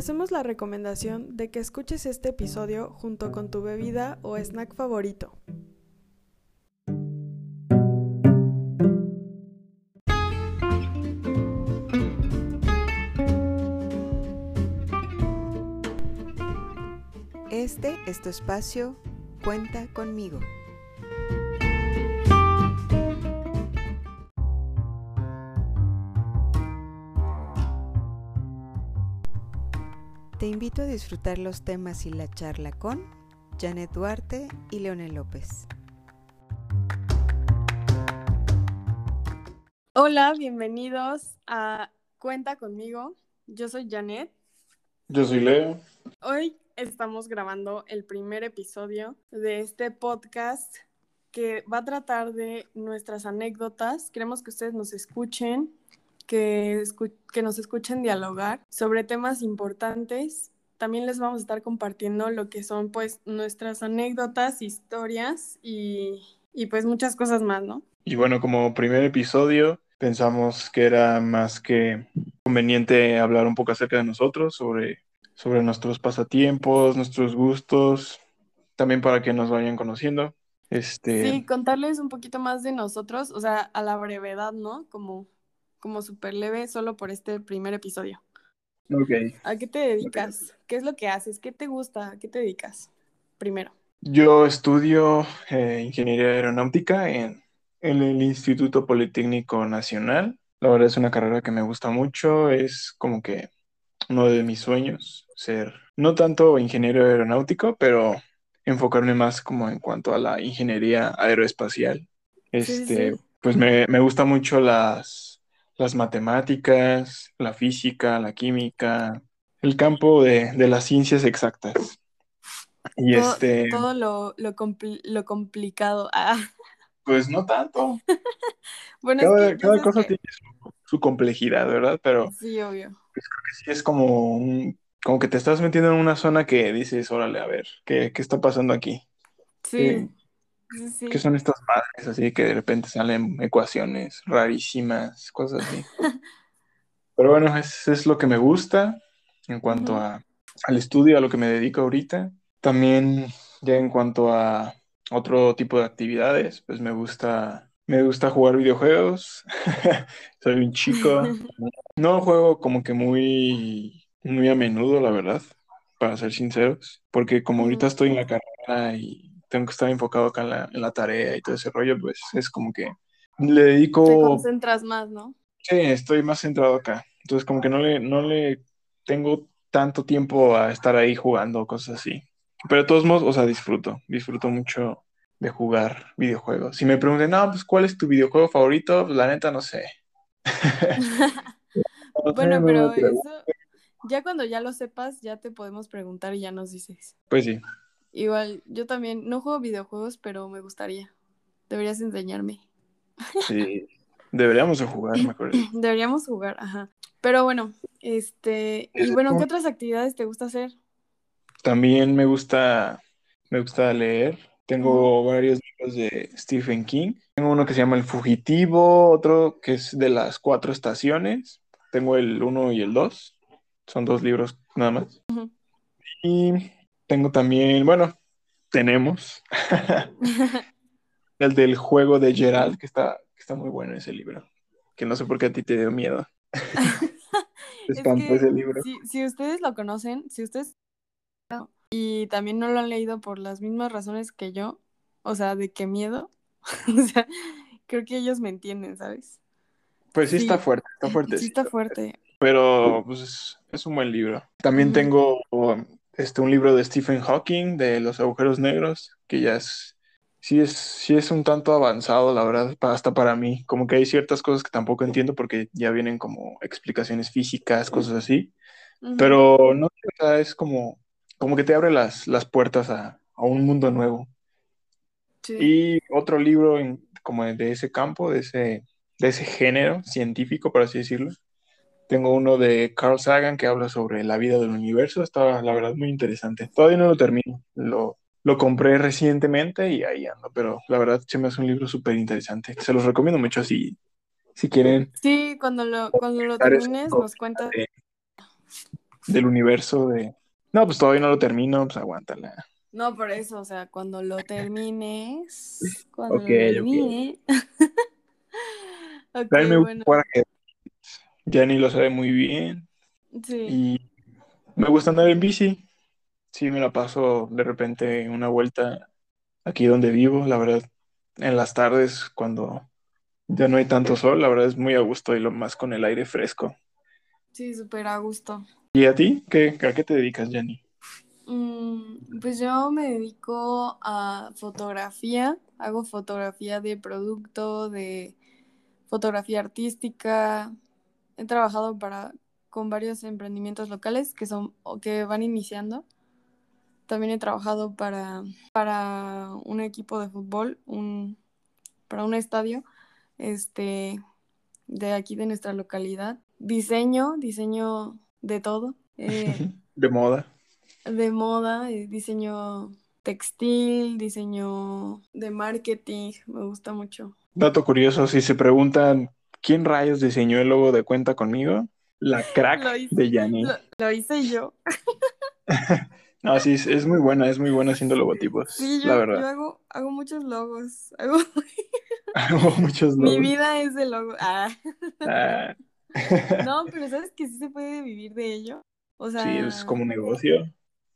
hacemos la recomendación de que escuches este episodio junto con tu bebida o snack favorito. Este es tu espacio, cuenta conmigo. Invito a disfrutar los temas y la charla con Janet Duarte y Leonel López. Hola, bienvenidos a Cuenta conmigo. Yo soy Janet. Yo soy Leo. Hoy estamos grabando el primer episodio de este podcast que va a tratar de nuestras anécdotas. Queremos que ustedes nos escuchen que, que nos escuchen dialogar sobre temas importantes. También les vamos a estar compartiendo lo que son pues nuestras anécdotas, historias y, y pues muchas cosas más, ¿no? Y bueno, como primer episodio pensamos que era más que conveniente hablar un poco acerca de nosotros, sobre, sobre nuestros pasatiempos, nuestros gustos, también para que nos vayan conociendo. Este... Sí, contarles un poquito más de nosotros, o sea, a la brevedad, ¿no? Como como súper leve solo por este primer episodio. Ok. ¿A qué te dedicas? ¿Qué es lo que haces? ¿Qué te gusta? ¿A qué te dedicas? Primero. Yo estudio eh, ingeniería aeronáutica en, en, el Instituto Politécnico Nacional. La verdad es una carrera que me gusta mucho, es como que uno de mis sueños, ser no tanto ingeniero aeronáutico, pero enfocarme más como en cuanto a la ingeniería aeroespacial. Este, pues me, me gusta mucho las las matemáticas, la física, la química, el campo de, las ciencias exactas. Y todo, este. Todo lo, lo, complicado. Ah. Pues no tanto. bueno, cada, cosa tiene su, complejidad, ¿verdad? Pero. Sí, obvio. Pues creo que sí es como como que te estás metiendo en una zona que dices, órale, a ver, ¿qué, qué está pasando aquí? Sí. Eh, ¿Qué son estas madres así que de repente salen ecuaciones rarísimas, cosas así? Pero bueno, eso es lo que me gusta en cuanto a, al estudio, a lo que me dedico ahorita. También ya en cuanto a otro tipo de actividades, pues me gusta, me gusta jugar videojuegos. Soy un chico. No juego como que muy, muy a menudo, la verdad, para ser sinceros, porque como ahorita estoy en la carrera y tengo que estar enfocado acá en la, tarea y todo ese rollo, pues es como que le dedico... Te concentras más, ¿no? Sí, estoy más centrado acá. Entonces como que no le, no le tengo tanto tiempo a estar ahí jugando, cosas así. Pero de todos modos, o sea, disfruto, disfruto mucho de jugar videojuegos. Si me preguntan, no, pues ¿cuál es tu videojuego favorito? Pues la neta no sé. bueno, pero eso, ya cuando ya lo sepas, ya te podemos preguntar y ya nos dices. Pues sí. Igual, yo también no juego videojuegos, pero me gustaría. Deberías enseñarme. Sí, deberíamos de jugar, me acuerdo. Deberíamos jugar, ajá. Pero bueno, este, y bueno, ¿qué otras actividades te gusta hacer? También me gusta, me gusta leer. Tengo varios libros de Stephen King. Tengo uno que se llama El Fugitivo, otro que es de las cuatro estaciones. Tengo el uno y el dos. Son dos libros nada más. Y tengo también, bueno, tenemos el del juego de Gerald, que está, que está muy bueno ese libro. Que no sé por qué a ti te dio miedo. ese libro. Si, ustedes lo conocen, si ustedes y también no lo han leído por las mismas razones que yo, o sea, de qué miedo, o sea, creo que ellos me entienden, ¿sabes? Pues sí, está fuerte, está fuerte. Sí está fuerte. Pero pues es un buen libro. También tengo este, un libro de Stephen Hawking de los agujeros negros, que ya es, sí es, sí es un tanto avanzado, la verdad, hasta para mí. Como que hay ciertas cosas que tampoco entiendo porque ya vienen como explicaciones físicas, cosas así. Pero no, es como, como que te abre las, las puertas a, un mundo nuevo. Y otro libro en, como de ese campo, de ese, de ese género científico, por así decirlo, tengo uno de Carl Sagan que habla sobre la vida del universo. Está, la verdad, muy interesante. Todavía no lo termino. Lo, lo compré recientemente y ahí ando, pero la verdad se me hace un libro súper interesante. Se los recomiendo mucho si, si quieren. Sí, cuando lo, cuando lo termines nos cuentas. del universo de... No, pues todavía no lo termino, pues aguántala. No, por eso, o sea, cuando lo termines, cuando Ok, lo termine. ok, Tráeme un bueno. Yanni lo sabe muy bien. sí, Y me gusta andar en bici. Sí, me la paso de repente una vuelta aquí donde vivo, la verdad, en las tardes cuando ya no hay tanto sol, la verdad es muy a gusto y lo más con el aire fresco. sí, súper a gusto. ¿Y a ti? ¿Qué, a qué te dedicas, Yanni? Mm, pues yo me dedico a fotografía, hago fotografía de producto, de fotografía artística. He trabajado para con varios emprendimientos locales que son o que van iniciando. También he trabajado para, para un equipo de fútbol, un, para un estadio, este, de aquí de nuestra localidad. Diseño, diseño de todo. eh, De moda. de moda, eh, diseño textil, diseño de marketing, me gusta mucho. Dato curioso, si se preguntan quién rayos diseñó el logo de cuenta conmigo, la crack hice- de Yanni. Lo, lo hice yo. No, sí, es, es muy buena, es muy buena haciendo logotipos, Sí, yo, la yo verdad. hago, hago muchos logos. Hago, Hago muchos mi logos. vida es de logo. Ah. Ah. No, pero sabes que sí se puede vivir de ello. O sea, Sí, es como un negocio.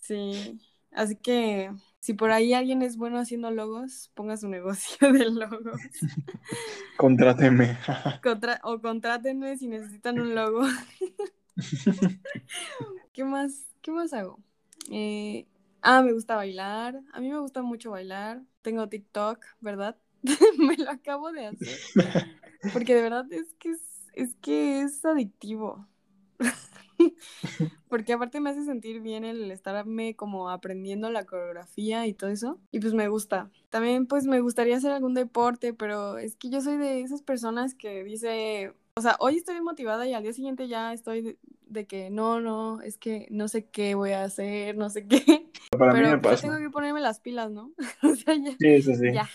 sí. Así que si por ahí alguien es bueno haciendo logos, ponga su negocio de logos. Contráteme. Contra- o contrátenme si necesitan un logo. ¿Qué más? ¿Qué más hago? Eh, ah, me gusta bailar. A mí me gusta mucho bailar. Tengo TikTok, ¿verdad? me lo acabo de hacer. Porque de verdad es que es, es que es adictivo. Porque aparte me hace sentir bien el estarme como aprendiendo la coreografía y todo eso. Y pues me gusta. También pues me gustaría hacer algún deporte, pero es que yo soy de esas personas que dice, o sea, hoy estoy motivada y al día siguiente ya estoy de, de que no, no, es que no sé qué voy a hacer, no sé qué. Para mí pero me pues, pasa. tengo que ponerme las pilas, ¿no? o sea, ya, Sí, eso sí. ya,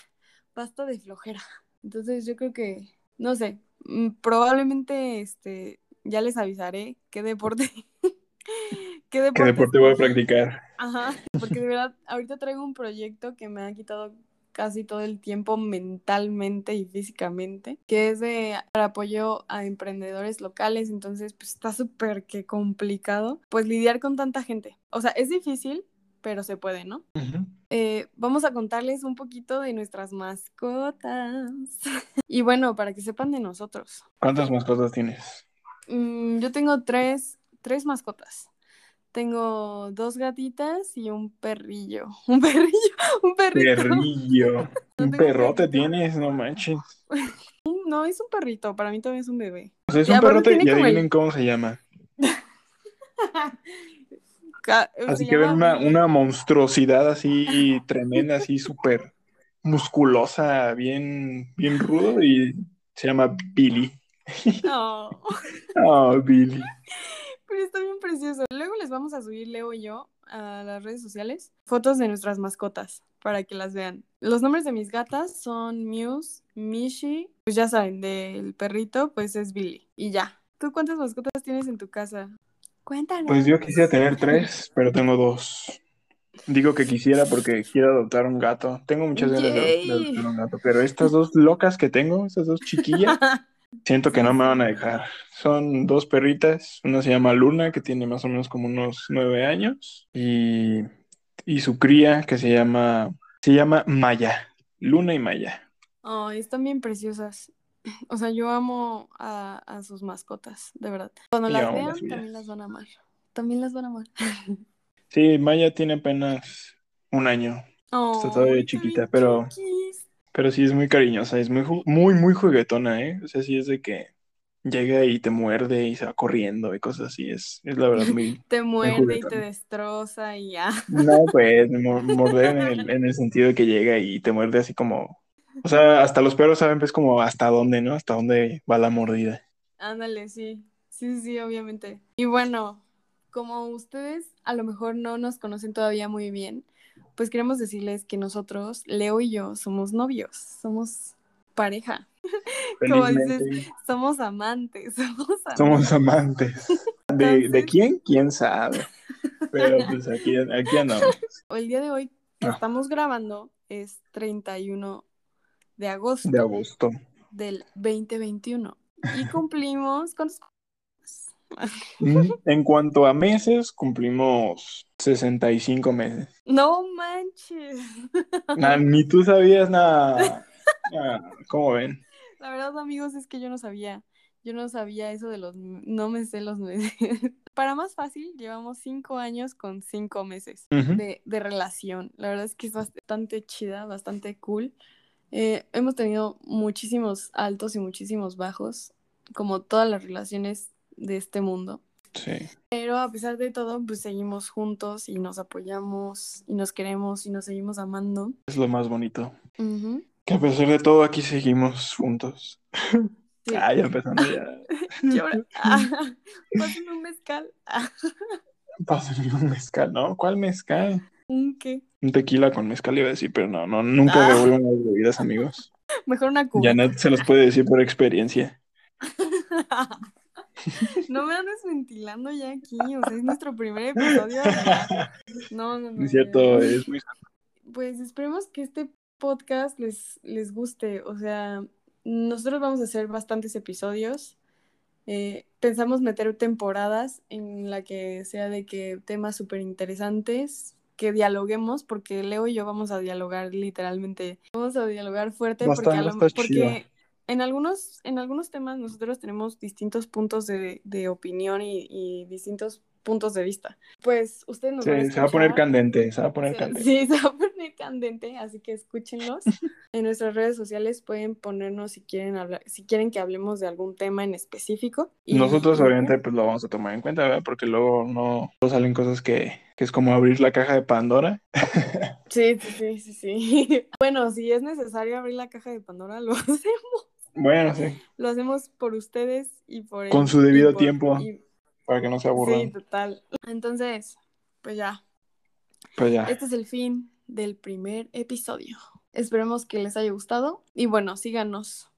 basta de flojera. Entonces yo creo que, no sé, mm, probablemente este, ya les avisaré qué deporte, qué deporte, ¿Qué deporte voy a practicar? Ajá, porque de verdad, ahorita traigo un proyecto que me ha quitado casi todo el tiempo mentalmente y físicamente, que es de para apoyo a emprendedores locales, entonces pues está súper que complicado, pues lidiar con tanta gente. O sea, es difícil, pero se puede, ¿no? Eh, vamos a contarles un poquito de nuestras mascotas. y bueno, para que sepan de nosotros. ¿Cuántas mascotas tienes? Mm, yo tengo tres, tres mascotas. Tengo dos gatitas y un perrillo. Un perrillo, un perrito. Perrillo. No Un perrote perrito. tienes, no manches. No, es un perrito, para mí todavía es un bebé. O sea, es Y un perrote y el- adivinen cómo se llama. Así se que ven una, una monstruosidad así tremenda, así súper musculosa, bien, bien rudo y se llama Billy. No, Oh, Billy. pero está bien precioso. Luego les vamos a subir, Leo y yo, a las redes sociales, fotos de nuestras mascotas para que las vean. Los nombres de mis gatas son Muse, Mishi, pues ya saben, del perrito, pues es Billy. Y ya. ¿Tú cuántas mascotas tienes en tu casa? Cuéntanos. Pues yo quisiera tener tres, pero tengo dos. Digo que quisiera porque quiero adoptar un gato. Tengo muchas ganas de, de adoptar un gato, pero estas dos locas que tengo, estas dos chiquillas, siento que no me van a dejar. Son dos perritas, una se llama Luna, que tiene más o menos como unos nueve años, y, y su cría, que se llama, se llama Maya, Luna y Maya. Ay, están bien preciosas. O sea, yo amo a, a sus mascotas, de verdad. Cuando Y las vean, las también las van a amar. También las van a amar. Sí, Maya tiene apenas un año, Está todavía chiquita, pero- pero sí es muy cariñosa, es muy, muy, muy juguetona, ¿eh? O sea, sí es de que llega y te muerde y se va corriendo y cosas así, es, es la verdad muy... Te muerde y te destroza y ya. No, pues, mo- morder en el, en el sentido de que llega y te muerde así como... O sea, hasta los perros saben pues como hasta dónde, ¿no? Hasta dónde va la mordida. Ándale, sí. Sí, sí, obviamente. Y bueno, como ustedes a lo mejor no nos conocen todavía muy bien, pues queremos decirles que nosotros, Leo y yo, somos novios, somos pareja, Como dices, somos amantes, somos amantes. somos amantes. ¿De, ¿De quién? ¿Quién sabe? Pero pues aquí, aquí andamos. El día de hoy que Ah. estamos grabando es 31 de agosto De agosto. del 2021 y cumplimos ¿cuántos? En cuanto a meses, cumplimos 65 meses. No manches. Nah, ni tú sabías nada. Ah, ¿Cómo ven? La verdad, amigos, es que yo no sabía. Yo no sabía eso de los... No me sé los meses. Para más fácil, llevamos cinco años con cinco meses de, de relación. La verdad es que es bastante chida, bastante cool. Eh, hemos tenido muchísimos altos y muchísimos bajos, como todas las relaciones de este mundo. Sí. Pero a pesar de todo, pues seguimos juntos y nos apoyamos y nos queremos y nos seguimos amando. Es lo más bonito. Que a pesar de todo, aquí seguimos juntos. Sí. Ah, ya empezando ya. Llora. Ah, pásenme un mezcal. Ah, Pásenme un mezcal, ¿no? ¿Cuál mezcal? ¿Un qué? Un tequila con mezcal iba a decir, pero no, no, nunca Ah. revuelvan las bebidas, amigos. Mejor una cubeta. Janet se los puede decir por experiencia. No me andes ventilando ya aquí, o sea, es nuestro primer episodio. No, no, no. Es cierto, es muy Pues esperemos que este podcast les, les guste. O sea, nosotros vamos a hacer bastantes episodios. Eh, pensamos meter temporadas en la que sea de que temas súper interesantes, que dialoguemos, porque Leo y yo vamos a dialogar literalmente. Vamos a dialogar fuerte Va porque, a lo- porque en algunos, en algunos temas nosotros tenemos distintos puntos de, de opinión y, y distintos puntos de vista. Pues ustedes nos van a Sí, se va a poner escuchar. candente, se va a poner Sí, candente. Sí, se va a poner candente, así que escúchenlos. En nuestras redes sociales pueden ponernos si quieren hablar, si quieren que hablemos de algún tema en específico. Y- Nosotros obviamente pues lo vamos a tomar en cuenta, ¿verdad? Porque luego no no salen cosas que, que es como abrir la caja de Pandora. Sí, sí, sí, sí, sí. Bueno, si es necesario abrir la caja de Pandora, lo hacemos. Bueno, sí, Lo hacemos por ustedes y por Con su debido y por- tiempo. y- para que no se Sí, aburran. total. Entonces, pues ya, Pues ya. Este es el fin del primer episodio. Esperemos que les haya gustado y bueno, síganos.